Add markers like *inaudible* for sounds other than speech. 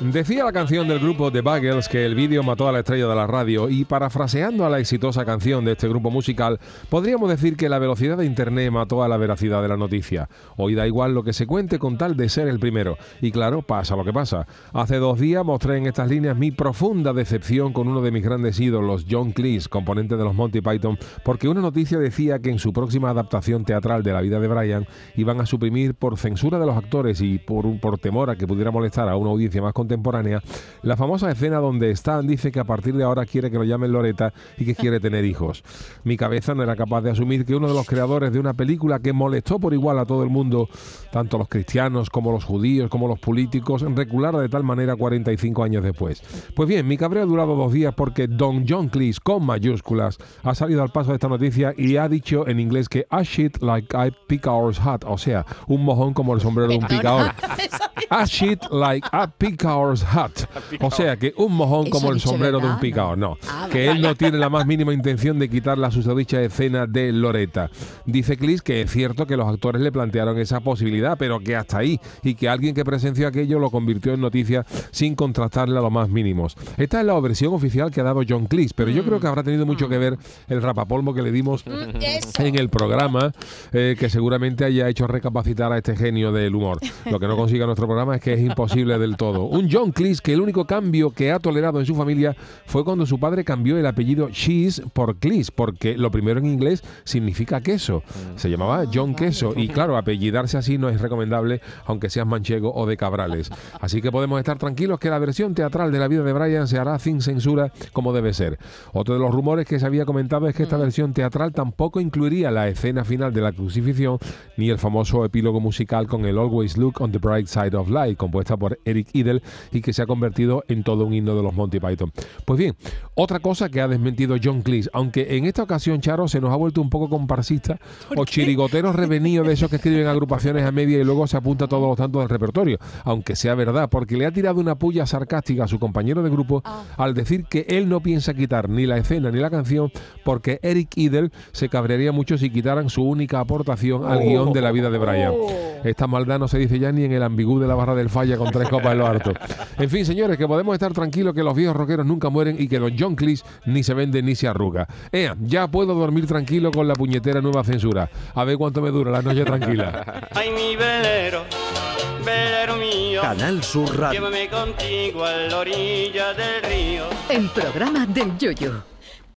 Decía la canción del grupo The Buggles que el vídeo mató a la estrella de la radio y parafraseando a la exitosa canción de este grupo musical, podríamos decir que la velocidad de Internet mató a la veracidad de la noticia. Hoy da igual lo que se cuente con tal de ser el primero. Y claro, pasa lo que pasa. Hace dos días mostré en estas líneas mi profunda decepción con uno de mis grandes ídolos, John Cleese, componente de los Monty Python, porque una noticia decía que en su próxima adaptación teatral de la vida de Brian iban a suprimir por censura de los actores y por, por temor a que pudiera molestar a una audiencia más contemporánea, la famosa escena donde Stan dice que a partir de ahora quiere que lo llamen Loreta y que quiere tener hijos. Mi cabeza no era capaz de asumir que uno de los creadores de una película que molestó por igual a todo el mundo, tanto los cristianos como los judíos, como los políticos, reculara de tal manera 45 años después. Pues bien, mi cabreo ha durado dos días porque Don John Cleese, con mayúsculas, ha salido al paso de esta noticia y ha dicho en inglés que a shit like I pick ours hat, o sea, un mojón como el sombrero de un picador. *laughs* A shit like a hat. *laughs* O sea, que un mojón como el sombrero de un picador. No, Ah, que él no tiene la más mínima intención de quitar la susodicha escena de Loreta. Dice Clis que es cierto que los actores le plantearon esa posibilidad, pero que hasta ahí, y que alguien que presenció aquello lo convirtió en noticia sin contrastarle a lo más mínimos. Esta es la versión oficial que ha dado John Cleese, pero yo creo que habrá tenido mucho que ver el rapapolvo que le dimos en el programa, eh, que seguramente haya hecho recapacitar a este genio del humor. Lo que no consiga nuestro programa es que es imposible del todo. Un John Cleese que el único cambio que ha tolerado en su familia fue cuando su padre cambió el apellido Cheese por Cleese, porque lo primero en inglés significa queso. Se llamaba John Queso y claro, apellidarse así no es recomendable, aunque seas manchego o de Cabrales. *laughs* Así que podemos estar tranquilos que la versión teatral de la vida de Brian se hará sin censura como debe ser. Otro de los rumores que se había comentado es que esta versión teatral tampoco incluiría la escena final de la crucifixión ni el famoso epílogo musical con el Always Look on the Bright Side of Life, compuesta por Eric Idle y que se ha convertido en todo un himno de los Monty Python. Pues bien, otra cosa que ha desmentido John Cleese, aunque en esta ocasión, Charo, se nos ha vuelto un poco comparsista o chirigoteros revenidos de esos que escriben agrupaciones a media y luego se apunta todos los tantos del repertorio, aunque sea verdad, porque le ha tirado una puya sarcástica a su compañero de grupo al decir que él no piensa quitar ni la escena ni la canción porque Eric Idle se cabrearía mucho si quitaran su única aportación al guion de la vida de Brian. Esta maldad no se dice ya ni en el ambigú de la barra del falla con tres copas en lo harto. En fin, señores, que podemos estar tranquilos que los viejos rockeros nunca mueren y que Don John Cleese ni se vende ni se arruga. Ea, ya puedo dormir tranquilo con la puñetera nueva censura. A ver cuánto me dura la noche tranquila. *laughs* Ay, mi velero, velero mío, Canal Sur Radio. llévame contigo a la orilla del río. El programa del Yoyo.